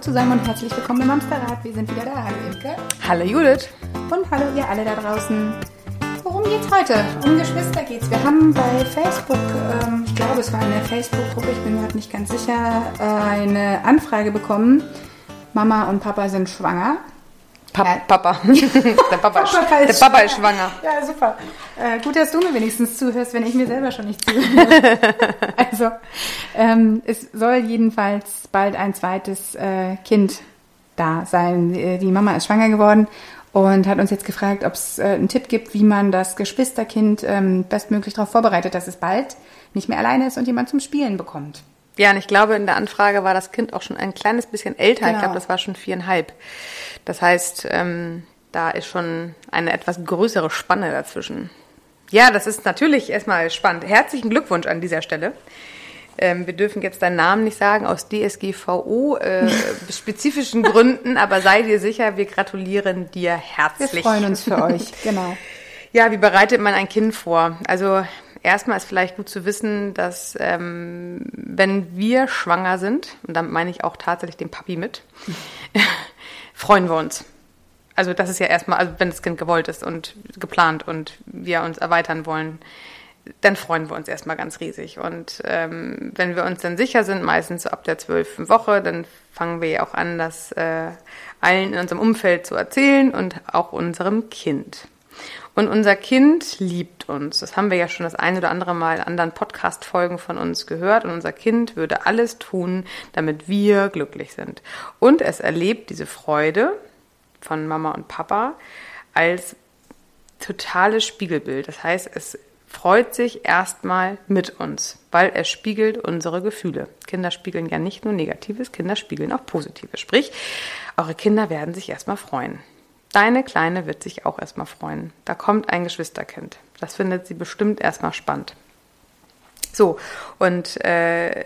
zusammen und herzlich willkommen im Amsterrad. Wir sind wieder da. Hallo Imke. Hallo Judith. Und hallo ihr alle da draußen. Worum geht's heute? Um Geschwister geht's. Wir haben bei Facebook, ähm, ich glaube es war eine Facebook-Gruppe, ich bin mir gerade nicht ganz sicher, äh, eine Anfrage bekommen. Mama und Papa sind schwanger. Pa ja. Papa. der Papa, ist, Papa ist, der Papa ist schwanger. Ja, super. Äh, gut, dass du mir wenigstens zuhörst, wenn ich mir selber schon nicht zuhöre. also, ähm, es soll jedenfalls bald ein zweites äh, Kind da sein. Äh, die Mama ist schwanger geworden und hat uns jetzt gefragt, ob es äh, einen Tipp gibt, wie man das Geschwisterkind ähm, bestmöglich darauf vorbereitet, dass es bald nicht mehr alleine ist und jemand zum Spielen bekommt. Ja, und ich glaube, in der Anfrage war das Kind auch schon ein kleines bisschen älter. Genau. Ich glaube, das war schon viereinhalb. Das heißt, ähm, da ist schon eine etwas größere Spanne dazwischen. Ja, das ist natürlich erstmal spannend. Herzlichen Glückwunsch an dieser Stelle. Ähm, wir dürfen jetzt deinen Namen nicht sagen aus DSGVO äh, spezifischen Gründen, aber sei dir sicher, wir gratulieren dir herzlich. Wir freuen uns für euch, genau. Ja, wie bereitet man ein Kind vor? Also erstmal ist vielleicht gut zu wissen, dass ähm, wenn wir schwanger sind, und damit meine ich auch tatsächlich den Papi mit, freuen wir uns. Also das ist ja erstmal, also wenn das Kind gewollt ist und geplant und wir uns erweitern wollen, dann freuen wir uns erstmal ganz riesig. Und ähm, wenn wir uns dann sicher sind, meistens so ab der zwölften Woche, dann fangen wir ja auch an, das äh, allen in unserem Umfeld zu erzählen und auch unserem Kind. Und unser Kind liebt uns. Das haben wir ja schon das eine oder andere Mal in anderen Podcast-Folgen von uns gehört. Und unser Kind würde alles tun, damit wir glücklich sind. Und es erlebt diese Freude von Mama und Papa als totales Spiegelbild. Das heißt, es freut sich erstmal mit uns, weil er spiegelt unsere Gefühle. Kinder spiegeln ja nicht nur Negatives, Kinder spiegeln auch Positives. Sprich, eure Kinder werden sich erstmal freuen. Deine Kleine wird sich auch erstmal freuen. Da kommt ein Geschwisterkind. Das findet sie bestimmt erstmal spannend. So, und äh,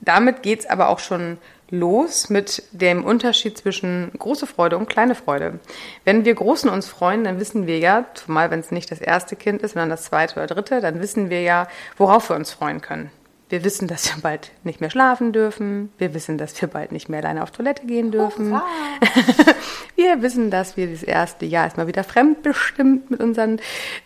damit geht's aber auch schon los mit dem Unterschied zwischen große Freude und kleine Freude. Wenn wir Großen uns freuen, dann wissen wir ja, zumal wenn es nicht das erste Kind ist, sondern das zweite oder dritte, dann wissen wir ja, worauf wir uns freuen können. Wir wissen, dass wir bald nicht mehr schlafen dürfen. Wir wissen, dass wir bald nicht mehr alleine auf Toilette gehen dürfen. Wir wissen, dass wir das erste Jahr erstmal wieder fremdbestimmt mit unserem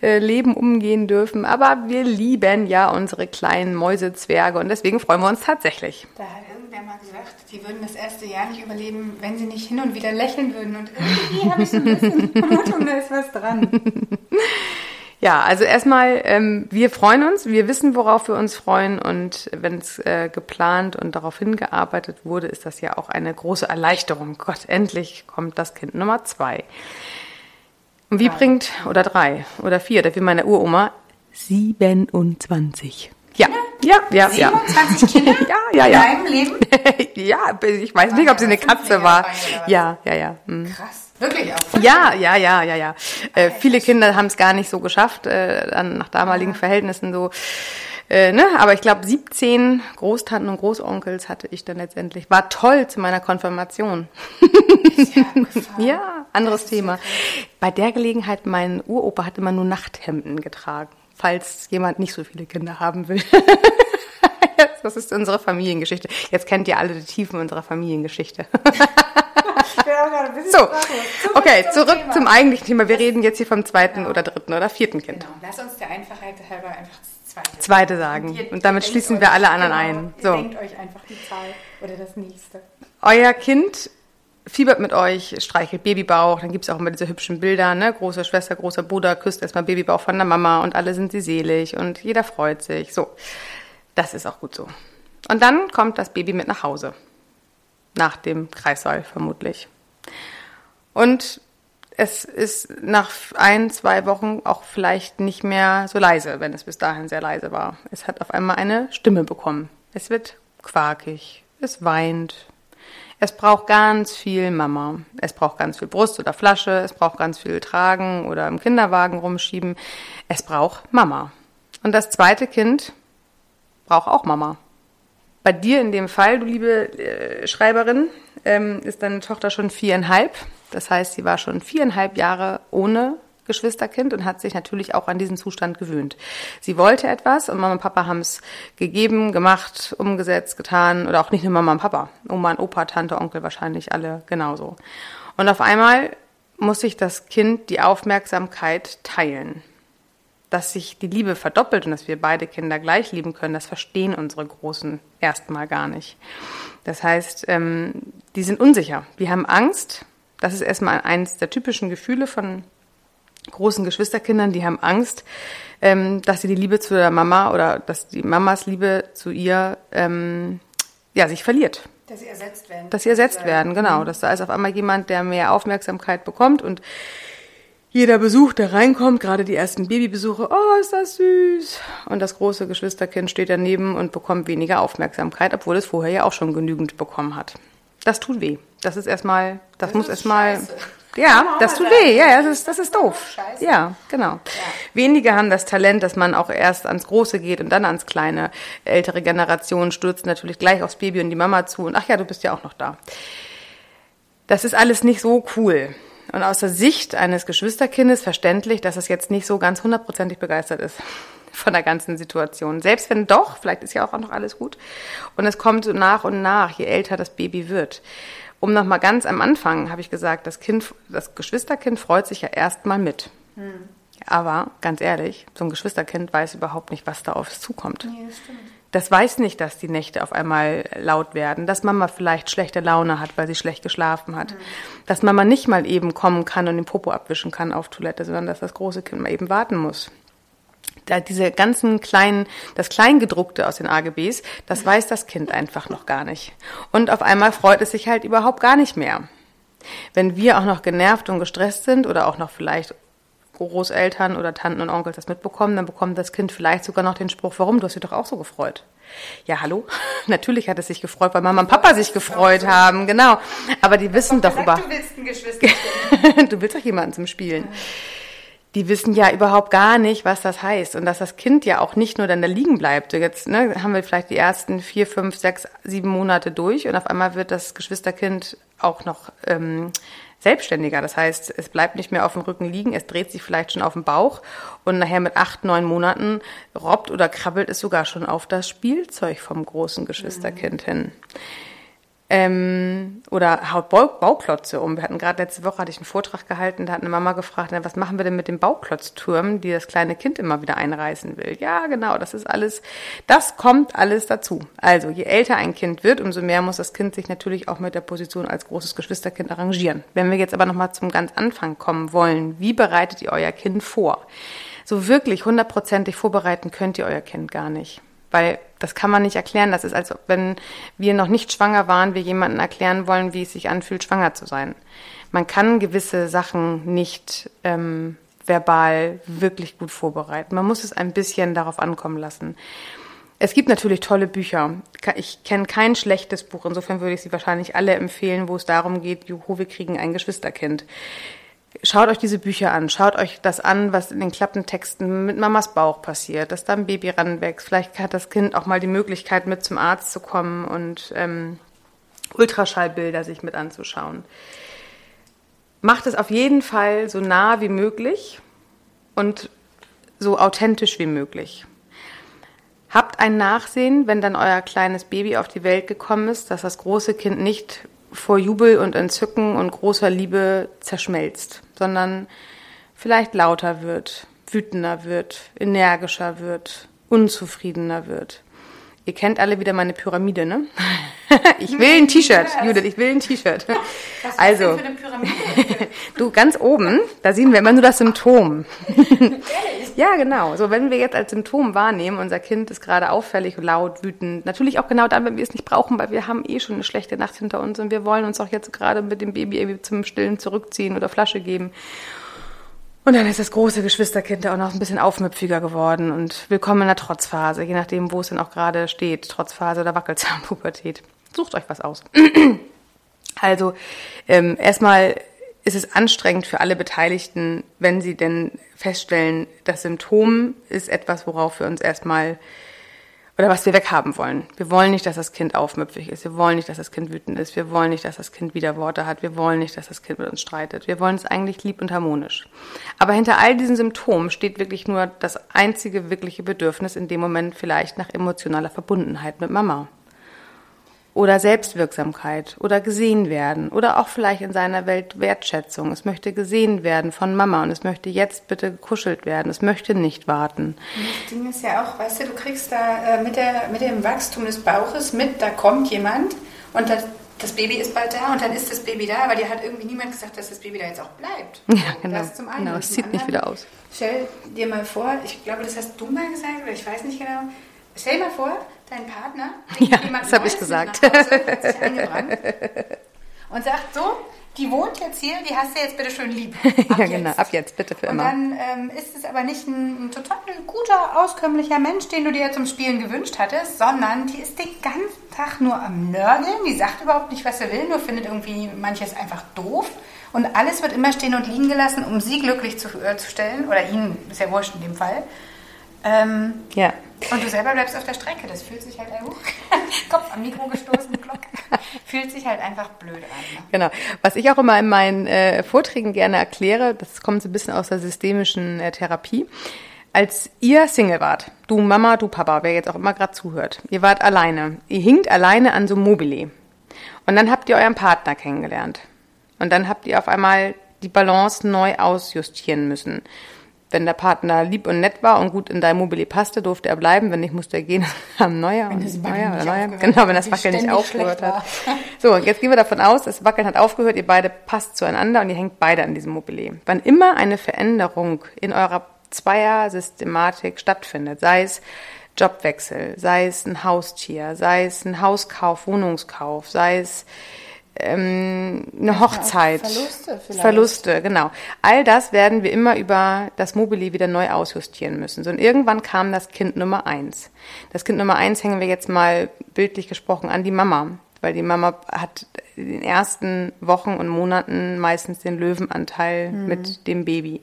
äh, Leben umgehen dürfen. Aber wir lieben ja unsere kleinen Mäusezwerge und deswegen freuen wir uns tatsächlich. Da hat irgendwer mal gesagt, sie würden das erste Jahr nicht überleben, wenn sie nicht hin und wieder lächeln würden. Und irgendwie habe ich so ein bisschen Vermutung, da ist was dran. Ja, also erstmal, ähm, wir freuen uns, wir wissen, worauf wir uns freuen und wenn es äh, geplant und darauf hingearbeitet wurde, ist das ja auch eine große Erleichterung. Gott, endlich kommt das Kind Nummer zwei. Und wie drei. bringt, oder drei, oder vier, dafür meine Uroma, 27. Ja, ja, ja, 27 ja. Kinder? ja, ja, ja. In deinem Leben? ja, ich weiß nicht, ob sie eine Katze war. Ja, ja, ja. Mhm. Krass. Wirklich auch? Ja, ja, ja, ja, ja. Äh, viele Kinder haben es gar nicht so geschafft, äh, nach damaligen ja. Verhältnissen so. Äh, ne? Aber ich glaube, 17 Großtanten und Großonkels hatte ich dann letztendlich. War toll zu meiner Konfirmation. ja, ja, anderes Thema. Bei der Gelegenheit, mein Uropa hat immer nur Nachthemden getragen, falls jemand nicht so viele Kinder haben will. das ist unsere Familiengeschichte. Jetzt kennt ihr alle die Tiefen unserer Familiengeschichte. so, okay, zurück zum eigentlichen Thema. Wir reden jetzt hier vom zweiten genau. oder dritten oder vierten Kind. Genau. Lass uns der Einfachheit halber einfach das zweite. Zweite sagen. Und, ihr, und damit schließen wir alle anderen genau, ein. So. Denkt euch einfach die Zahl oder das nächste. Euer Kind fiebert mit euch, streichelt Babybauch, dann gibt es auch immer diese hübschen Bilder, ne? Große Schwester, großer Bruder küsst erstmal Babybauch von der Mama und alle sind sie selig und jeder freut sich. So, das ist auch gut so. Und dann kommt das Baby mit nach Hause. Nach dem Kreissaal vermutlich. Und es ist nach ein, zwei Wochen auch vielleicht nicht mehr so leise, wenn es bis dahin sehr leise war. Es hat auf einmal eine Stimme bekommen. Es wird quakig, es weint. Es braucht ganz viel Mama. Es braucht ganz viel Brust oder Flasche. Es braucht ganz viel Tragen oder im Kinderwagen rumschieben. Es braucht Mama. Und das zweite Kind braucht auch Mama. Bei dir in dem Fall, du liebe äh, Schreiberin, ähm, ist deine Tochter schon viereinhalb. Das heißt, sie war schon viereinhalb Jahre ohne Geschwisterkind und hat sich natürlich auch an diesen Zustand gewöhnt. Sie wollte etwas und Mama und Papa haben es gegeben, gemacht, umgesetzt, getan oder auch nicht nur Mama und Papa, Oma und Opa, Tante, Onkel wahrscheinlich alle genauso. Und auf einmal muss sich das Kind die Aufmerksamkeit teilen. Dass sich die Liebe verdoppelt und dass wir beide Kinder gleich lieben können, das verstehen unsere Großen erstmal gar nicht. Das heißt, ähm, die sind unsicher, die haben Angst. Das ist erstmal eines der typischen Gefühle von großen Geschwisterkindern, die haben Angst, ähm, dass sie die Liebe zu der Mama oder dass die Mamas Liebe zu ihr ähm, ja, sich verliert. Dass sie ersetzt werden. Dass sie ersetzt werden, genau. Dass da ist auf einmal jemand, der mehr Aufmerksamkeit bekommt und jeder Besuch, der reinkommt, gerade die ersten Babybesuche, oh, ist das süß. Und das große Geschwisterkind steht daneben und bekommt weniger Aufmerksamkeit, obwohl es vorher ja auch schon genügend bekommen hat. Das tut weh. Das ist erstmal, das, das muss erstmal, ja, das tut weh. Ja, das ist, das ist doof. Scheiße. Ja, genau. Ja. Wenige haben das Talent, dass man auch erst ans Große geht und dann ans Kleine. Ältere Generationen stürzen natürlich gleich aufs Baby und die Mama zu und ach ja, du bist ja auch noch da. Das ist alles nicht so cool. Und aus der Sicht eines Geschwisterkindes verständlich, dass es jetzt nicht so ganz hundertprozentig begeistert ist von der ganzen Situation. Selbst wenn doch, vielleicht ist ja auch noch alles gut. Und es kommt so nach und nach, je älter das Baby wird. Um nochmal ganz am Anfang habe ich gesagt, das Kind, das Geschwisterkind freut sich ja erstmal mit. Hm. Aber ganz ehrlich, so ein Geschwisterkind weiß überhaupt nicht, was da auf es zukommt. Nee, das stimmt das weiß nicht, dass die Nächte auf einmal laut werden, dass Mama vielleicht schlechte Laune hat, weil sie schlecht geschlafen hat, mhm. dass Mama nicht mal eben kommen kann und den Popo abwischen kann auf Toilette, sondern dass das große Kind mal eben warten muss. Da diese ganzen kleinen, das Kleingedruckte aus den AGBs, das weiß das Kind einfach noch gar nicht. Und auf einmal freut es sich halt überhaupt gar nicht mehr. Wenn wir auch noch genervt und gestresst sind oder auch noch vielleicht Großeltern oder Tanten und Onkels das mitbekommen, dann bekommt das Kind vielleicht sogar noch den Spruch, warum, du hast dich doch auch so gefreut. Ja, hallo? Natürlich hat es sich gefreut, weil Mama und Papa sich gefreut haben, genau. Aber die wissen doch über... Du willst ein Geschwisterchen. du willst doch jemanden zum Spielen. Die wissen ja überhaupt gar nicht, was das heißt. Und dass das Kind ja auch nicht nur dann da liegen bleibt. Jetzt ne, haben wir vielleicht die ersten vier, fünf, sechs, sieben Monate durch und auf einmal wird das Geschwisterkind auch noch ähm, selbstständiger. Das heißt, es bleibt nicht mehr auf dem Rücken liegen, es dreht sich vielleicht schon auf dem Bauch und nachher mit acht, neun Monaten robbt oder krabbelt es sogar schon auf das Spielzeug vom großen Geschwisterkind mhm. hin ähm, oder haut Bau Bauklotze um. Wir hatten gerade letzte Woche hatte ich einen Vortrag gehalten, da hat eine Mama gefragt, was machen wir denn mit den Bauklotztürmen, die das kleine Kind immer wieder einreißen will. Ja, genau, das ist alles, das kommt alles dazu. Also je älter ein Kind wird, umso mehr muss das Kind sich natürlich auch mit der Position als großes Geschwisterkind arrangieren. Wenn wir jetzt aber nochmal zum ganz Anfang kommen wollen, wie bereitet ihr euer Kind vor? So wirklich hundertprozentig vorbereiten könnt ihr euer Kind gar nicht. Weil das kann man nicht erklären. Das ist, als wenn wir noch nicht schwanger waren, wir jemanden erklären wollen, wie es sich anfühlt, schwanger zu sein. Man kann gewisse Sachen nicht ähm, verbal wirklich gut vorbereiten. Man muss es ein bisschen darauf ankommen lassen. Es gibt natürlich tolle Bücher. Ich kenne kein schlechtes Buch. Insofern würde ich sie wahrscheinlich alle empfehlen, wo es darum geht, juhu, wir kriegen ein Geschwisterkind. Schaut euch diese Bücher an, schaut euch das an, was in den Klappentexten mit Mamas Bauch passiert, dass da ein Baby ranwächst. Vielleicht hat das Kind auch mal die Möglichkeit, mit zum Arzt zu kommen und ähm, Ultraschallbilder sich mit anzuschauen. Macht es auf jeden Fall so nah wie möglich und so authentisch wie möglich. Habt ein Nachsehen, wenn dann euer kleines Baby auf die Welt gekommen ist, dass das große Kind nicht vor Jubel und Entzücken und großer Liebe zerschmelzt, sondern vielleicht lauter wird, wütender wird, energischer wird, unzufriedener wird. Ihr kennt alle wieder meine Pyramide, ne? ich will ein T-Shirt, Judith, ich will ein T-Shirt. Also, du ganz oben, da sehen wir immer nur das Symptom. ja, genau. So, wenn wir jetzt als Symptom wahrnehmen, unser Kind ist gerade auffällig, laut, wütend, natürlich auch genau dann, wenn wir es nicht brauchen, weil wir haben eh schon eine schlechte Nacht hinter uns und wir wollen uns auch jetzt gerade mit dem Baby irgendwie zum Stillen zurückziehen oder Flasche geben. Und dann ist das große Geschwisterkind auch noch ein bisschen aufmüpfiger geworden und willkommen in der Trotzphase, je nachdem, wo es denn auch gerade steht, Trotzphase oder Wackelzahnpubertät. Sucht euch was aus. also ähm, erstmal ist es anstrengend für alle Beteiligten, wenn sie denn feststellen, das Symptom ist etwas, worauf wir uns erstmal oder was wir weghaben wollen. Wir wollen nicht, dass das Kind aufmüpfig ist. Wir wollen nicht, dass das Kind wütend ist. Wir wollen nicht, dass das Kind Widerworte hat. Wir wollen nicht, dass das Kind mit uns streitet. Wir wollen es eigentlich lieb und harmonisch. Aber hinter all diesen Symptomen steht wirklich nur das einzige wirkliche Bedürfnis in dem Moment vielleicht nach emotionaler Verbundenheit mit Mama oder Selbstwirksamkeit oder gesehen werden oder auch vielleicht in seiner Welt Wertschätzung. Es möchte gesehen werden von Mama und es möchte jetzt bitte gekuschelt werden. Es möchte nicht warten. das Ding ist ja auch, weißt du, du kriegst da äh, mit, der, mit dem Wachstum des Bauches mit, da kommt jemand und das, das Baby ist bald da und dann ist das Baby da, aber dir hat irgendwie niemand gesagt, dass das Baby da jetzt auch bleibt. Ja, genau. Das zum einen. Genau, es sieht anderen, nicht wieder aus. Stell dir mal vor, ich glaube, das hast du mal gesagt, oder ich weiß nicht genau, stell dir mal vor, dein Partner ja, das habe ich gesagt. und sagt so, die wohnt jetzt hier, die hast du jetzt bitte schön lieb. ja, genau, ab jetzt bitte für immer. Und dann ähm, ist es aber nicht ein, ein, total guter, auskömmlicher Mensch, den du dir zum Spielen gewünscht hattest, sondern die ist den ganzen Tag nur am Nörgeln, die sagt überhaupt nicht, was sie will, nur findet irgendwie manches einfach doof. Und alles wird immer stehen und liegen gelassen, um sie glücklich zu, äh, zu stellen, oder ihn, ist ja wurscht in dem Fall. Ähm, ja. Und du selber bleibst auf der Strecke. Das fühlt sich halt, uh, Kopf am Mikro gestoßen, Glock. fühlt sich halt einfach blöd an. Ne? Genau. Was ich auch immer in meinen äh, Vorträgen gerne erkläre, das kommt so ein bisschen aus der systemischen äh, Therapie. Als ihr Single wart, du Mama, du Papa, wer jetzt auch immer gerade zuhört, ihr wart alleine. Ihr hinkt alleine an so einem Mobile. Und dann habt ihr euren Partner kennengelernt. Und dann habt ihr auf einmal die Balance neu ausjustieren müssen wenn der Partner lieb und nett war und gut in dein Mobile passte, durfte er bleiben. Wenn nicht, musste er gehen am Neuer. Wenn Wackeln neuer, neuer. Genau, wenn das Wackeln nicht aufgehört hat. So, jetzt gehen wir davon aus, das Wackeln hat aufgehört, ihr beide passt zueinander und ihr hängt beide an diesem Mobile. Wann immer eine Veränderung in eurer Zweier-Systematik stattfindet, sei es Jobwechsel, sei es ein Haustier, sei es ein Hauskauf, Wohnungskauf, sei es ähm, eine Hochzeit. Verluste vielleicht. Verluste, genau. All das werden wir immer über das Mobili wieder neu ausjustieren müssen. So, und irgendwann kam das Kind Nummer eins. Das Kind Nummer eins hängen wir jetzt mal bildlich gesprochen an die Mama. Weil die Mama hat in den ersten Wochen und Monaten meistens den Löwenanteil mhm. mit dem Baby.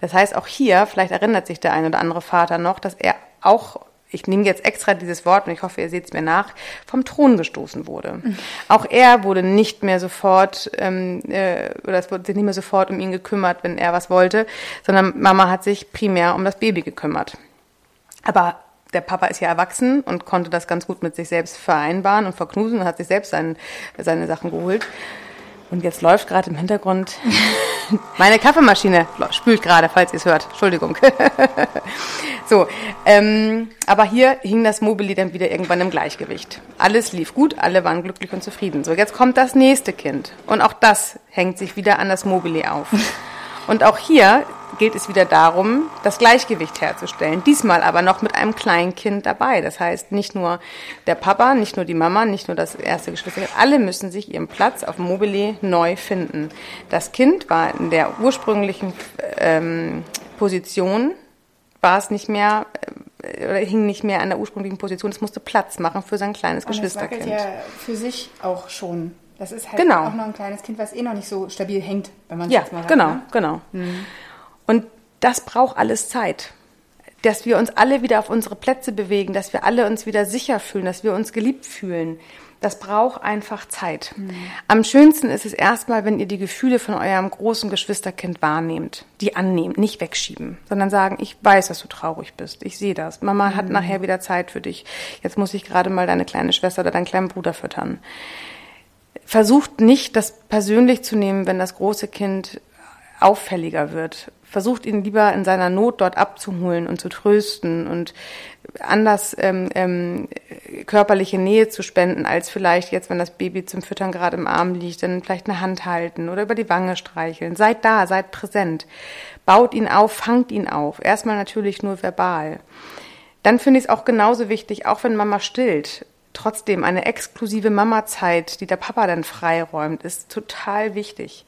Das heißt, auch hier, vielleicht erinnert sich der ein oder andere Vater noch, dass er auch ich nehme jetzt extra dieses Wort und ich hoffe, ihr seht es mir nach, vom Thron gestoßen wurde. Mhm. Auch er wurde nicht mehr sofort, ähm, äh, oder es wurde sich nicht mehr sofort um ihn gekümmert, wenn er was wollte, sondern Mama hat sich primär um das Baby gekümmert. Aber der Papa ist ja erwachsen und konnte das ganz gut mit sich selbst vereinbaren und verknusen und hat sich selbst sein, seine Sachen geholt. Und jetzt läuft gerade im Hintergrund meine Kaffeemaschine spült gerade, falls ihr es hört. Entschuldigung. so, ähm, aber hier hing das Mobili dann wieder irgendwann im Gleichgewicht. Alles lief gut, alle waren glücklich und zufrieden. So, jetzt kommt das nächste Kind und auch das hängt sich wieder an das Mobili auf. Und auch hier gilt es wieder darum, das Gleichgewicht herzustellen. Diesmal aber noch mit einem kleinen Kind dabei. Das heißt, nicht nur der Papa, nicht nur die Mama, nicht nur das erste Geschwister, alle müssen sich ihren Platz auf Mobile neu finden. Das Kind war in der ursprünglichen ähm, Position, war es nicht mehr äh, oder hing nicht mehr an der ursprünglichen Position. Es musste Platz machen für sein kleines Und Geschwisterkind. Das ja für sich auch schon das ist halt genau. auch noch ein kleines Kind, was eh noch nicht so stabil hängt, wenn man es ja, jetzt mal sagt. Genau, ne? genau. Mhm. Und das braucht alles Zeit. Dass wir uns alle wieder auf unsere Plätze bewegen, dass wir alle uns wieder sicher fühlen, dass wir uns geliebt fühlen. Das braucht einfach Zeit. Mhm. Am schönsten ist es erstmal, wenn ihr die Gefühle von eurem großen Geschwisterkind wahrnehmt, die annehmt, nicht wegschieben, sondern sagen, ich weiß, dass du traurig bist. Ich sehe das. Mama mhm. hat nachher wieder Zeit für dich. Jetzt muss ich gerade mal deine kleine Schwester oder deinen kleinen Bruder füttern versucht nicht, das persönlich zu nehmen, wenn das große Kind auffälliger wird. Versucht ihn lieber in seiner Not dort abzuholen und zu trösten und anders ähm, ähm, körperliche Nähe zu spenden, als vielleicht jetzt, wenn das Baby zum Füttern gerade im Arm liegt, dann vielleicht eine Hand halten oder über die Wange streicheln. Seid da, seid präsent. Baut ihn auf, fangt ihn auf. Erstmal natürlich nur verbal. Dann finde ich es auch genauso wichtig, auch wenn Mama stillt, trotzdem eine exklusive Mama-Zeit, die der Papa dann freiräumt, ist total wichtig.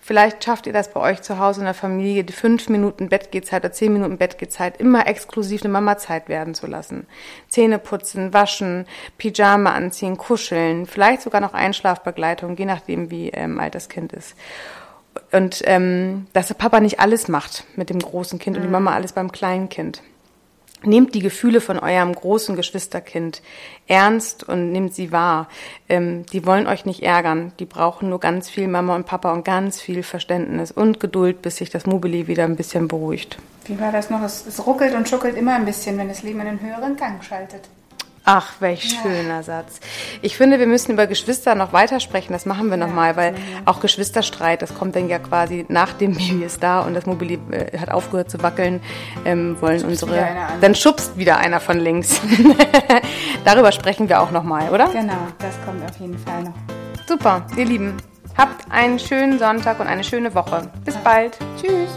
Vielleicht schafft ihr das bei euch zu Hause in der Familie, die fünf Minuten Bettgehzeit oder zehn Minuten Bettgehzeit immer exklusiv eine Mama-Zeit werden zu lassen. Zähne putzen, waschen, Pyjama anziehen, kuscheln, vielleicht sogar noch Einschlafbegleitung, je nachdem, wie ähm, alt das Kind ist. Und ähm, dass der Papa nicht alles macht mit dem großen Kind mhm. und die mhm. Mama alles beim kleinen Kind. Nehmt die Gefühle von eurem großen Geschwisterkind ernst und nehmt sie wahr. Ähm, die wollen euch nicht ärgern. Die brauchen nur ganz viel Mama und Papa und ganz viel Verständnis und Geduld, bis sich das Mobili wieder ein bisschen beruhigt. Wie war das noch? Es, es ruckelt und schuckelt immer ein bisschen, wenn das Leben in einen höheren Gang schaltet. Ach, welch ja. schöner Satz. Ich finde, wir müssen über Geschwister noch weitersprechen. Das machen wir ja, nochmal, weil auch Geschwisterstreit, das kommt dann ja quasi nach dem Baby ist da und das Mobil äh, hat aufgehört zu wackeln, ähm, wollen schubst unsere. Dann schubst wieder einer von links. Darüber sprechen wir auch nochmal, oder? Genau, das kommt auf jeden Fall noch. Super, ihr Lieben. Habt einen schönen Sonntag und eine schöne Woche. Bis bald. Tschüss.